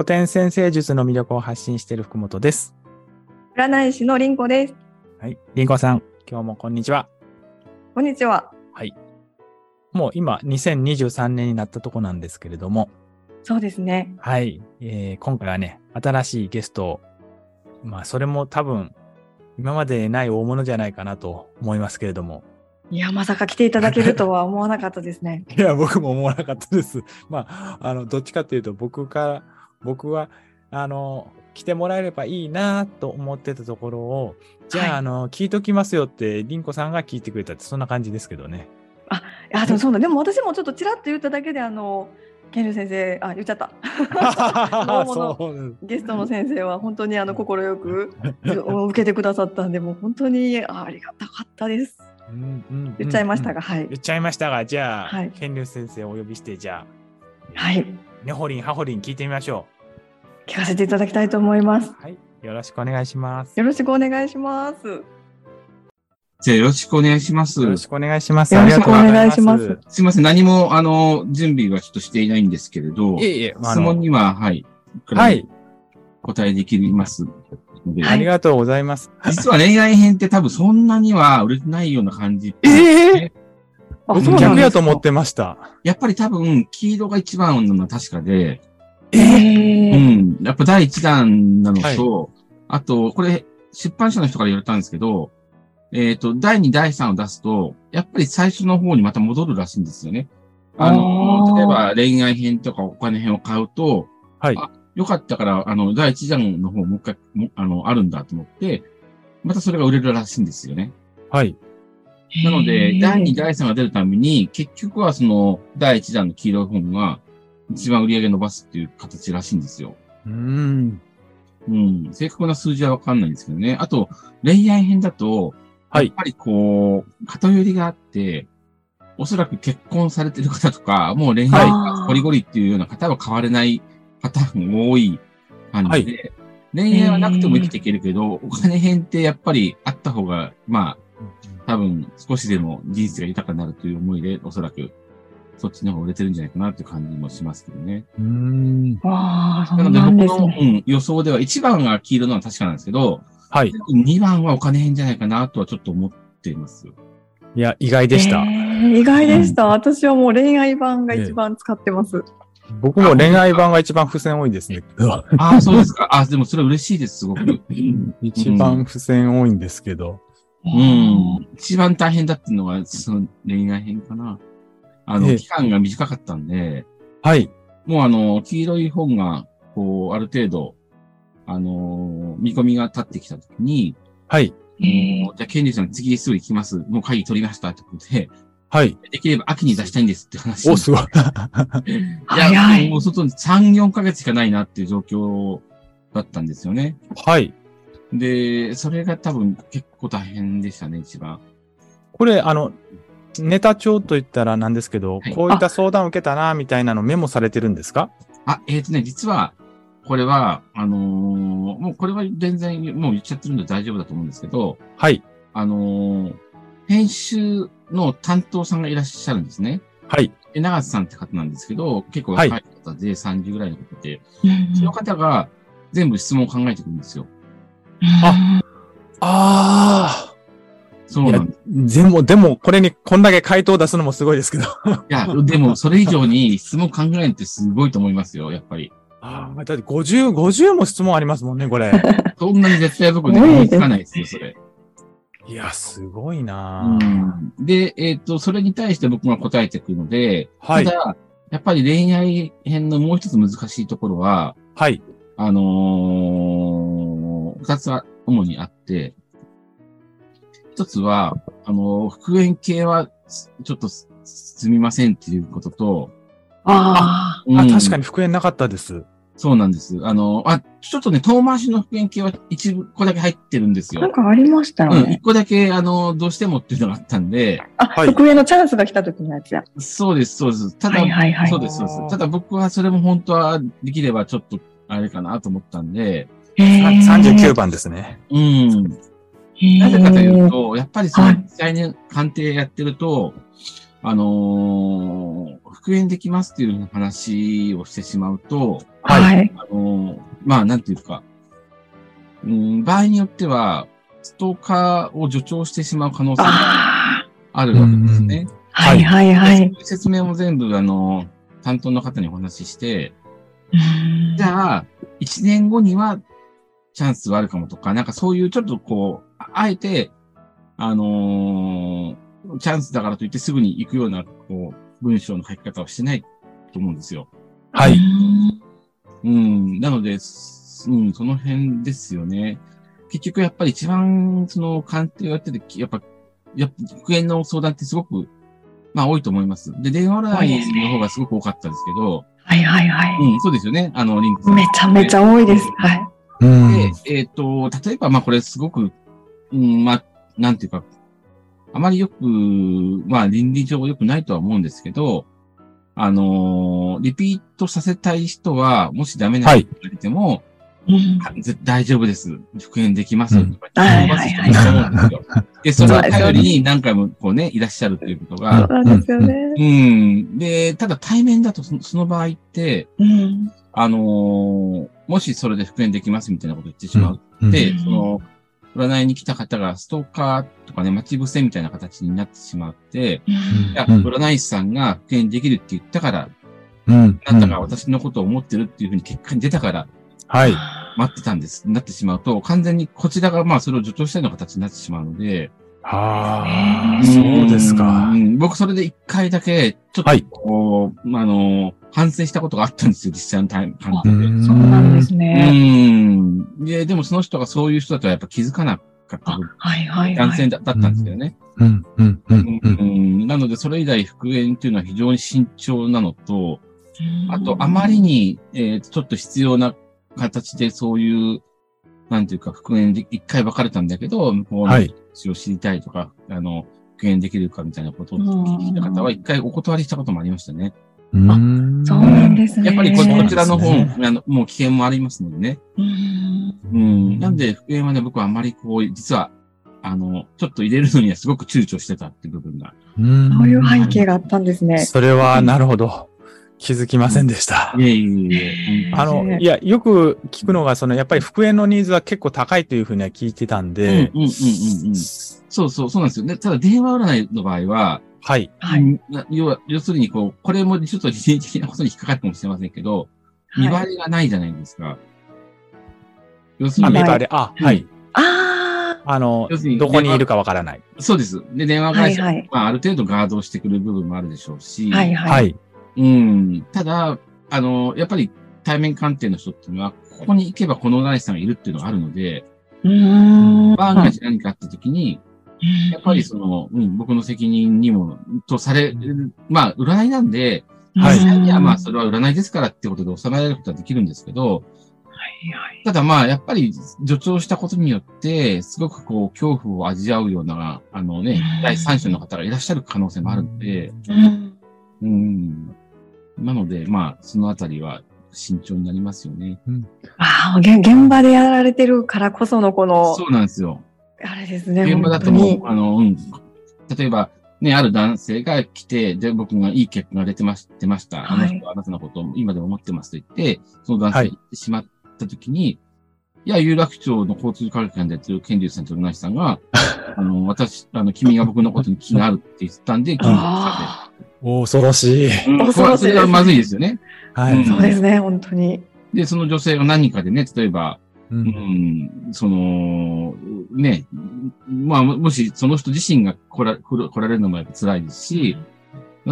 古典先生術の魅力を発信している福本です。占い師のりんこです。はい。りんこさん、今日もこんにちは。こんにちは。はい。もう今、2023年になったとこなんですけれども、そうですね。はい。えー今回はね、新しいゲストを、まあ、それも多分、今までない大物じゃないかなと思いますけれども、いや、まさか来ていただけるとは思わなかったですね。いや、僕も思わなかったです。まあ、あの、どっちかっていうと、僕から、僕は、あの、来てもらえればいいなと思ってたところを、じゃあ、はいあの、聞いときますよって、りんこさんが聞いてくれたって、そんな感じですけどね。いや、でもそうだ。でも私もちょっとちらっと言っただけで、あの、ケンル先生、あ、言っちゃった。ゲストの先生は本当にあの快く 受けてくださったんで、もう本当にあありがたかったです。うんうん言っちゃいましたが。が、はい言。っちゃいましたが、じゃあ、はいケンリュウ先生をお呼びして、じゃあ、はい。ねほりん、はほりん聞いてみましょ聞かせていただきたいと思います。う。はい。よろしくお願いします。よろしくお願いします。じゃあよろしくお願いします。よろしくお願いします。よろしくお願いしますすいません、何も、あの、準備はちょっとしていないんですけれど、いえいえ、あ質の問には、はい、はい。答えできますので、ありがとうございます。実は恋愛編って多分そんなには売れてないような感じ。ええあ僕そう逆やと思ってました。やっぱり多分、黄色が一番なのは確かで、えうー、ん、やっぱ第一弾なのと、あと、これ、出版社の人から言われたんですけど、えっ、と、第2、第3を出すと、やっぱり最初の方にまた戻るらしいんですよね。あの、例えば恋愛編とかお金編を買うと、はいあよかったから、あの、第一弾の方もう一回、もあの、あるんだと思って、またそれが売れるらしいんですよね。はい。なので、第2、二第3が出るために、結局はその、第1弾の黄色い本が、一番売り上げ伸ばすっていう形らしいんですよ。うーん。うん。正確な数字はわかんないんですけどね。あと、恋愛編だと、はいやっぱりこう、偏りがあって、おそらく結婚されてる方とか、もう恋愛がゴリゴリっていうような方は変われないパターンが多い感じで、恋愛はなくても生きていけるけど、お金編ってやっぱりあった方が、まあ、多分少しでも人生が豊かになるという思いで、おそらくそっちの方が売れてるんじゃないかなっていう感じもしますけどね。うーん。わあ、そなのでうなん僕の、ですね。うん、予想では1番が黄色なのは確かなんですけど、はい。2番はお金編じゃないかなとはちょっと思っています。いや、意外でした。えー意外でした。私はもう恋愛版が一番使ってます。僕も恋愛版が一番付箋多いですね。ああ、そうですか。あでもそれ嬉しいです、すごく。一番付箋多いんですけど。うん。一番大変だっていうのが、その恋愛編かな。あの、ええ期間が短かったんで、はい。もうあの、黄色い本が、こう、ある程度、あのー見込みが立ってきたときに、はい。じゃあ、ケンジさん次すぐ行きます。もう会議取りましたってことで、はい。できれば秋に出したいんですって話。お、すごい。いや、早いもう外に3、4ヶ月しかないなっていう状況だったんですよね。はい。で、それが多分結構大変でしたね、一番。これ、あの、ネタ帳と言ったらなんですけど、はいこういった相談を受けたな、みたいなのメモされてるんですか？あ、えっ、とね、実は、これは、あのーもうこれは全然、もう言っちゃってるんで大丈夫だと思うんですけど、はい。あのー編集の担当さんがいらっしゃるんですね。はい。で長瀬さんって方なんですけど、結構若い方で30ぐらいの方で、その方が全部質問を考えてくるんですよ。ああそうなんです。あ。でも、でも、これにこんだけ回答を出すのもすごいですけど。いや、でもそれ以上に質問考えるってすごいと思いますよ、やっぱり。ああ、だって50、50も質問ありますもんね、これ。そんなに絶対僕ね、思いつかないですよ、それ。いや、すごいなぁうんで、えっ、と、それに対して僕が答えていくので、はいただ、やっぱり恋愛編のもう一つ難しいところは、はい。あのー二つは主にあって、一つは、あのー復縁系はすちょっとすすみませんっていうことと、ああ、うん確かに復縁なかったです。そうなんです。あのーあ、ちょっとね、遠回しの復縁系は一部個だけ入ってるんですあ、なんよ。かありましたようん、ね一。個だけ、あのーどうしてもっていうのがあったんで、あ、はい復縁のチャンスが来た時のやつや。そうです、そうです。ただ、はいはいはいそうです、そうです。ただ僕はそれも本当はできればちょっと、あれかなと思ったんで、へー39番ですね。うん。なぜかというと、やっぱりそのはい実際に鑑定やってると、あのー復縁できますっていう話をしてしまうと、はいはい。あのーまあ、なんていうか、うん、場合によっては、ストーカーを助長してしまう可能性がああるわけですね。あ、はいはいはい。説明も全部、あの、担当の方にお話しして、うんじゃあ、1年後にはチャンスはあるかもとか、なんかそういうちょっとこう、ああえて、あのーチャンスだからといってすぐに行くような、こう、文章の書き方をしてないと思うんですよ。はい。うん。なので、すうん、その辺ですよね。結局やっぱり一番、その、鑑定をやってて、やっぱ、やっぱ、復縁の相談ってすごく、まあ多いと思います。で、電話占いの方がすごく多かったですけど、はいはいはい。うん、そうですよね。あの、リンクさんめちゃめちゃ多いです。はい。うんで、えっ、と、例えば、まあこれすごく、うん、まあ、なんていうか、あまりよく、まあ倫理上良くないとは思うんですけど、あのーリピートさせたい人は、もしダメな人がいても、うんあぜ大丈夫です。復縁できますよ。うんとか言ってはいはい伸ばす人もいですよ。で、それを頼りに何回もこうね、いらっしゃるということそうんですよね。うん。で、ただ対面だとそのその場合って、うん。あのーもしそれで復縁できますみたいなこと言ってしまううんで、うんその、占いに来た方がストーカーとかね、待ち伏せみたいな形になってしまって、うん。いや、うん。占い師さんが復縁できるって言ったから、うん。あなたが私のことを思ってるっていうふうに結果に出たから、はい。待ってたんです、なってしまうと、完全にこちらがまあそれを助長したような形になってしまうので、はあ、うんそうですかう。ん僕それで一回だけ、ちょっはいとこう、まああの、反省したことがあったんですよ、実際のタイム鑑定で。そうなんですうね。ん。で、でもその人がそういう人だとはやっぱ気づかなかったあはいはいはい。男性だだったんですけどね。うん、うん、うん、ううん。んなので、それ以来復縁っていうのは非常に慎重なのと、うんあと、あまりに、えーちょっと必要な形でそういう、なんていうか、復縁で一回別れたんだけど、向こうのはい。話を知りたいとか、あの、復縁できるかみたいなことを聞いた方は一回お断りしたこともありましたね。うんそうなんですね。やっぱりこちらの本、あのもう危険もありますのでね。うんうん。なんで、復縁はね、僕はあまりこう、実は、あの、ちょっと入れるのにはすごく躊躇してたっていう部分が。うんそういう背景があったんですね。それは、なるほど。気づきませんでした。いえいえいえ。あの、いや、よく聞くのが、その、やっぱり復縁のニーズは結構高いというふうには聞いてたんうんで、うんうんうんうん。そうそう、そうなんですよね。ただ電話占いの場合は、はい。はい。要は、要するにこう、これもちょっと理念的なことに引っかかるかもしれませんけど、見はい張りがないじゃないですか。要するあ、に見、張り、あ、はい。ああの要するに、どこにいるかわからない。そうです。で、電話会社、はいはいまあ、ある程度ガードをしてくる部分もあるでしょうし、あ。はいははい。い。うん。ただ、あの、やっぱり対面鑑定の人っていうのは、ここに行けばこの占い師さんがいるっていうのがあるので、うーん。万が一何かあった時に、やっぱりその、うん、僕の責任にも、とされる、まあ、占いなんで、はい実際にはまあ、そそれは占いですからってことで収められることはできるんですけど、はいはい。ただまあ、やっぱり助長したことによって、すごくこう、恐怖を味わうような、あのねうん、第三者の方がいらっしゃる可能性もあるので、うん。うん。なので、まあ、そのあたりは慎重になりますよね。ああ、げ現場でやられてるからこそのこの、そうなんですよ。あれですね。現場だともう、あの、うん。例えば、ね、ある男性が来て、で、僕がいい結果が出てまし出ました。あのはい人はあなたのことを今でも思ってますと言って、その男性はいが言ってしまったときに、い、や、有楽町の交通科学館でやってる健龍さんと占い師さんが、あの、私、あの、君が僕のことに気があるって言ったんで、君があ恐ろしい。うん恐ろしいそれはまずいですよね。はい。うんあ、そうですね、本当に。で、その女性が何人かでね、例えば、ううんん、その、ね、まあ、ももしその人自身が来ら来ら来られるのもやっぱ辛いですし、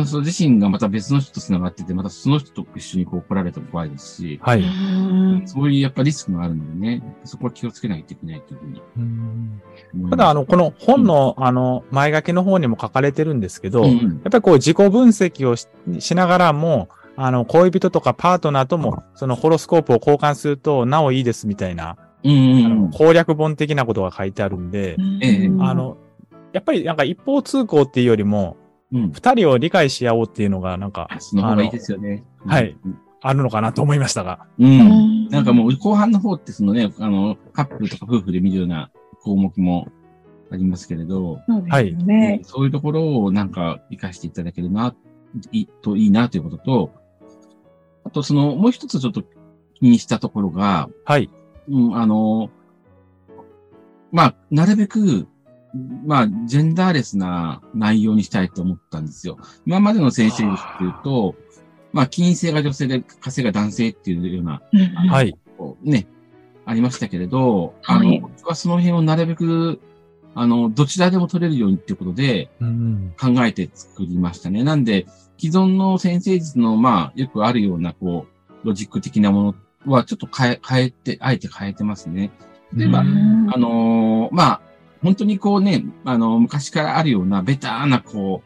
その自身がまた別の人と繋がってて、またその人と一緒にこう来られても怖いですし、はい。うんそういうやっぱリスクがあるのでね、そこは気をつけないといけないというふうにう。ただ、あの、この本の、あの、前書きの方にも書かれてるんですけど、やっうんうん、ぱりこう自己分析をししながらも、あの、恋人とかパートナーとも、そのホロスコープを交換すると、なおいいですみたいな、うんうんあのうん攻略本的なことが書いてあるんで、ええあ、の、やっぱりなんか一方通行っていうよりも、うん。二人を理解し合おうっていうのがなんかその方がいいですよね。のはい。あるのかなと思いましたが。う。うんんなんかもう後半の方ってそのね、あの、カップルとか夫婦で見るような項目もありますけれど、そうですよね。そういうところをなんか活かしていただけるな、いといいなということと、あとその、もう一つちょっと気にしたところが、はい。うん、あの、まあ、なるべく、まあ、ジェンダーレスな内容にしたいと思ったんですよ。今までの先生術っていうと、まあ、起因性が女性で、火星が男性っていうような、うんはい。ね、ありましたけれど、あの、はい僕はその辺をなるべく、あの、どちらでも取れるようにっていうことでうん。考えて作りましたね。なんで、既存の先生術の、まあ、よくあるような、こう、ロジック的なものはちょっと変え、変えて、あえて変えてますね。例えば、うんあのーまあ、本当にこうね、あの、昔からあるような、ベターな、こ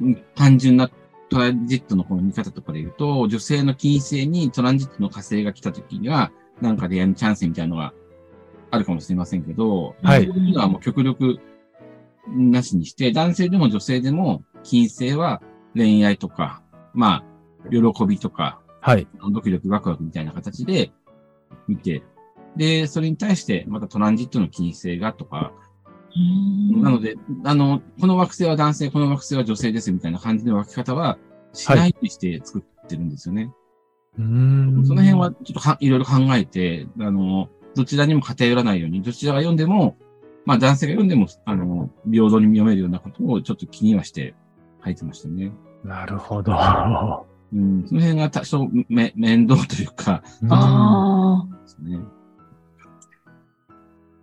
う、うん単純なトランジットのこの見方とかで言うと、女性の金星にトランジットの火星が来た時には、なんか恋愛のチャンスみたいなのがあるかもしれませんけど、はいそういうのはもう極力なしにして、男性でも女性でも、金星は恋愛とか、まあ、喜びとか、はい。ドキドキワクワクみたいな形で見て、で、それに対してまたトランジットの金星がとか、なので、あの、この惑星は男性、この惑星は女性ですみたいな感じの分け方はしないようにして作ってるんですよね。うんその辺はちょっとはいろいろ考えて、あの、どちらにも偏らないように、どちらが読んでも、まあ男性が読んでも、あの、平等に読めるようなことをちょっと気にはして書いてましたね。なるほど。うん、その辺が多少め面倒というか、あですね。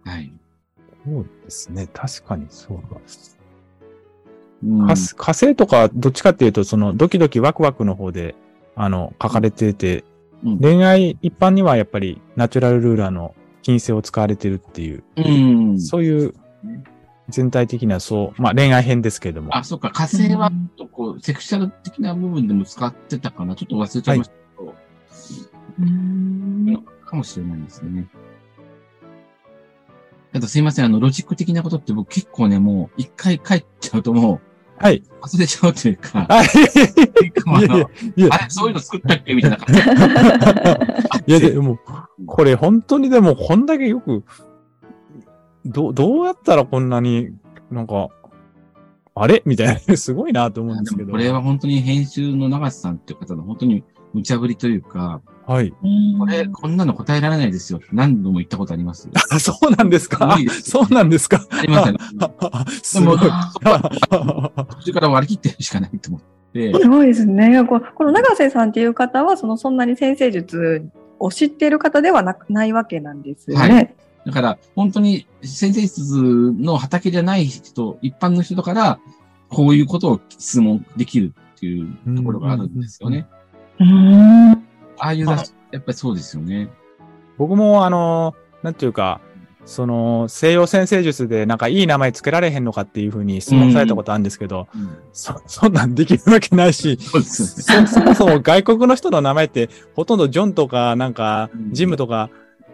はい。そうですね。確かにそうだ。うん火火星とか、どっちかっていうと、その、ドキドキワクワクの方で、あの、書かれてて、うん恋愛一般にはやっぱり、ナチュラルルーラーの金星を使われてるっていう、うん。そういう、全体的な、そう、まあ恋愛編ですけれども。あ、そっか、火星は、とこう、セクシャル的な部分でも使ってたかな。ちょっと忘れちゃいましたけど、うんかもしれないですね。あとすいません、あの、ロジック的なことって僕結構ね、もう、一回帰っちゃうともはい。う、忘れちゃうというか、あ、いあのやいやいや、あれ、そういうの作ったっけ？みたいな感じ。いや、でも、これ本当にでも、こんだけよく、ど、どうやったらこんなになんか、あれ？みたいな、すごいなと思うんですけど。これは本当に編集の長瀬さんっていう方の本当に無茶ぶりというか、はい。これ、こんなの答えられないですよ何度も言ったことあります。あ、そうなんですか？そうなんですか？ありません。すごい。でも途中から割り切ってるしかないと思って。すごいですね。ここの永瀬さんっていう方は、そのそんなに先生術を知っている方ではなないわけなんですよね。はいだから、本当に先生術の畑じゃない人、一般の人だから、こういうことを質問できるっていうところがあるんですよね。うーん。ああいう雑誌、やっぱりそうですよね。僕も、あの、なんていうか、その、西洋先生術でなんかいい名前つけられへんのかっていうふうに質問されたことあるんですけど、うんそ、そんなんできるわけないし、そ。そそもそも外国の人の名前って、ほとんどジョンとか、なんかう、んジムとか、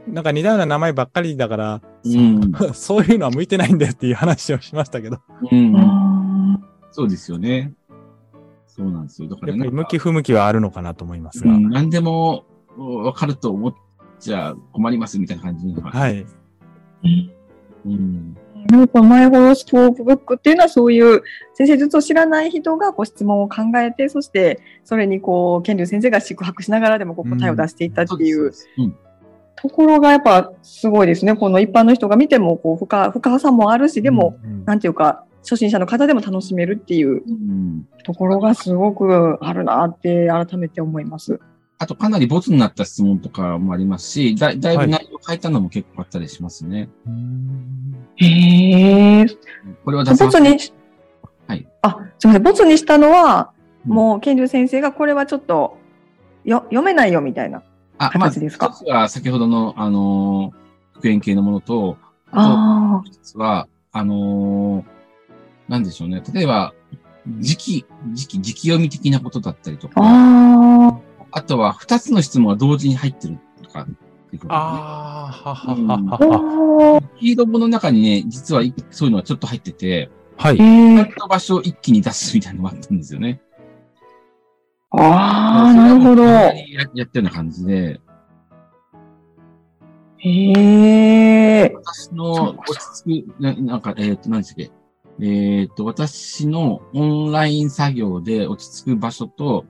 なんか似たような名前ばっかりだから、うん。そういうのは向いてないんだよっていう話をしましたけど、うん。あそうですよね。そうなんですよ。だからなんかやっぱり向き不向きはあるのかなと思いますが。うん、何でも分かると思っちゃ困りますみたいな感じのが。はい。ーうん。なんかマイホロスコープブックっていうのはそういう先生術を知らない人がこう質問を考えてそしてそれにこう賢龍先生が宿泊しながらでもこう答えを出していったっていう。ところがやっぱすごいですね。この一般の人が見てもこう深深さもあるしでも、うん、うんなんていうか初心者の方でも楽しめるっていううん。ところがすごくあるなって改めて思います。あと、かなりボツになった質問とかもありますし、だだいぶはい内容を変えたのも結構あったりしますね。うんへえ。これはボツにし、はい。あ、すみません。ボツにしたのは、うんもう、賢龍先生がこれはちょっとよ読めないよみたいな。あ、まあ、形ですか？一つは先ほどの、あのー復縁系のものと、ああと、一つは、あのーなんでしょうね。例えば、時期、時期、時期読み的なことだったりとあ。か、ああとは二つの質問が同時に入ってるとか、っていうことねああ、ははうんはあ。は。おーフィードボの中にね、実はいそういうのがちょっと入ってて、はい。えちゃーんと場所を一気に出すみたいなのがあったんですよね。ああ、なるほど。ややったような感じで、へえ。私の落ち着く、ななんか、えっ、と、何でしたっけ？えっ、と、私のオンライン作業で落ち着く場所と、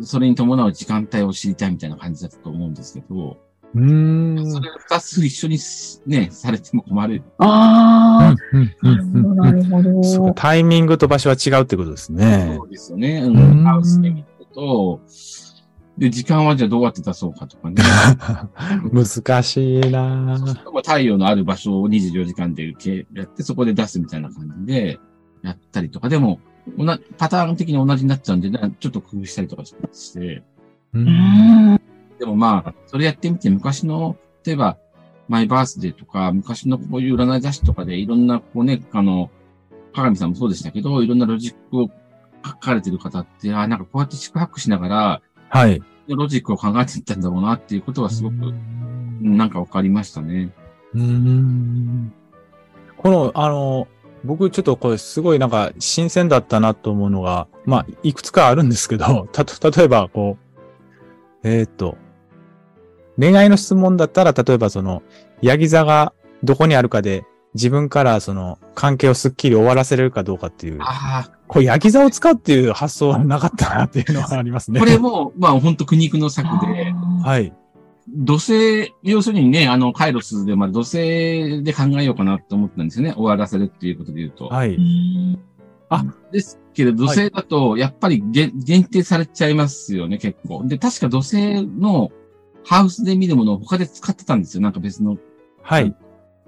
それに伴う時間帯を知りたいみたいな感じだったと思うんですけど、うーん。それ二つ一緒にすね、されても困る。ああ、なるほど、そうど。タイミングと場所は違うってことですねそ。うですよね。ううんん。ハウスで見ると、で、時間はじゃあどうやって出そうかとかね。難しいな太陽のある場所を24時間で受けやって、そこで出すみたいな感じでやったりとか、でも、パターン的に同じになっちゃうんで、なちょっと工夫したりとかして、ううんん。でもまあ、それやってみて、昔の、例えば、マイバースデーとか、昔のこういう占い雑誌とかで、いろんな、こうね、あの、鏡さんもそうでしたけど、いろんなロジックを書かれてる方って、あなんかこうやって宿泊しながら、はい。ロジックを考えていったんだろうなっていうことはすごく、うんなんかわかりましたね。うーんこの、あの、僕ちょっとこれすごいなんか新鮮だったなと思うのが、まあ、いくつかあるんですけど、たと、例えばこう、えーっと、恋愛の質問だったら、例えばその、ヤギ座がどこにあるかで、自分からその関係をすっきり終わらせれるかどうかっていう、あこれヤギ座を使うっていう発想はなかったなっていうのはありますあ、ね。これも、まあ本当苦肉の策で、はい。土星、要するにね、あの、カイロスで、まあ土星で考えようかなと思ったんですよね。終わらせるっていうことで言うと。はい。ですけど、土星だと、やっぱり限限定されちゃいますよね、結構。で、確か土星のハウスで見るものを他で使ってたんですよ、なんか別の。はい。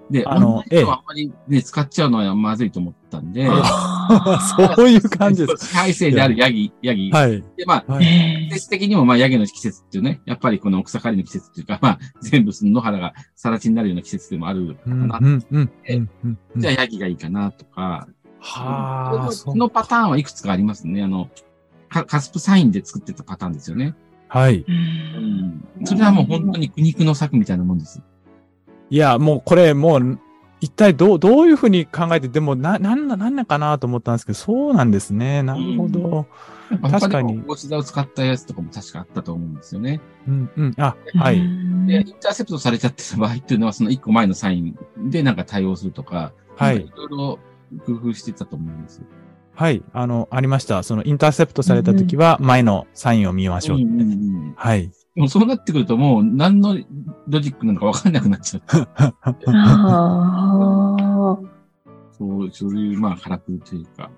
で、あのあの、同じのはあんまりね、使っちゃうのはまずいと思ったんで、そういう感じです。支配性であるヤギ、ヤギ。はい。で、まあ、はい。季節的にも、まあ、ヤギの季節っていうね、やっぱりこの草刈りの季節っていうか、まあ、全部その野原が更地になるような季節でもあるかうん、な。うん、うん、うんうん。じゃあ、ヤギがいいかなとか、はあ、そのパターンはいくつかありますね。あの、カカスプサインで作ってたパターンですよね。はい。うん。それはもう本当に苦肉の策みたいなもんです。いや、もうこれ、もう、一体どう、どういうふうに考えて、でも、な、なんな、なんなかなと思ったんですけど、そうなんですね。なるほど。確かに他でも星座を使ったやつとかも確かあったと思うんですよね。うん、うん。あ、はい。で、インターセプトされちゃってた場合っていうのは、その一個前のサインでなんか対応するとか、はいいろいろ工夫してたと思うんですよ。はい。あの、ありました。その、インターセプトされたときは、前のサインを見ましょう。はい。でもそうなってくるともう何のロジックなのかわかんなくなっちゃう。あそう、そういう、まあ、からくりというか。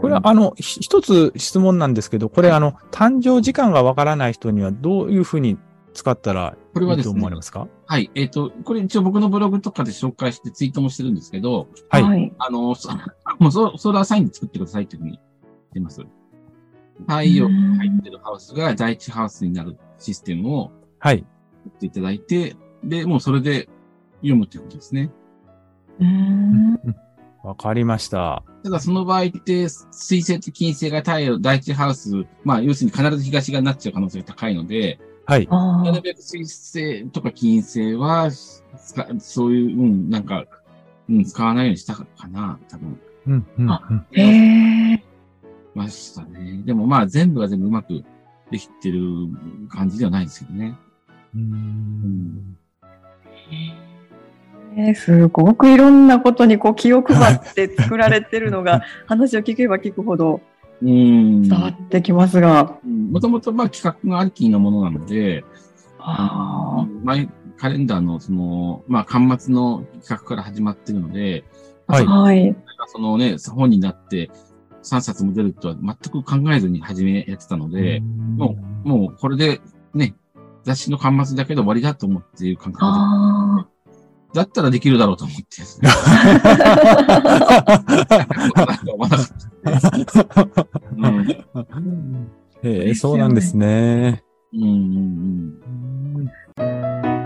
これは、あの、ひ一つ質問なんですけど、これ、あの、誕生時間がわからない人には、どういうふうに使ったらいとこれはいですね思われますか？はい。えっ、と、これ一応僕のブログとかで紹介してツイートもしてるんですけど、あ。はい。はい。あの、そ もうソソーラーサインで作ってくださいっていうふうに言ってます。太陽が入ってるハウスが第一ハウスになるシステムをはい。作っていただいて、で、もうそれで読むってことですね。うん。わかりました。ただその場合って、水星と金星が太陽第一ハウス、まあ要するに必ず東側になっちゃう可能性が高いので、はい。あなるべく水星とか金星は、使そういう、うん、なんか、うん、使わないようにしたかな、多分。うん、うん、あうん。へえ。ましたね。でもまあ全部が全部うまくできてる感じではないですけどね。うーんえーすごくいろんなことにこう気を配って作られてるのが 話を聞けば聞くほどうん。伝わってきますが。もともとまあ企画がありきのものなので、あのマイカレンダーのその、まあ、端末の企画から始まってるので、はいーはい。そのね、本になって3冊も出るとは全く考えずに始めやってたので、ももうこれでね、雑誌の端末だけで終わりだと思っている感覚あで、だったらできるだろうと思ってですね。思わなかった。うん。ええそうなんですね。うんうん。うん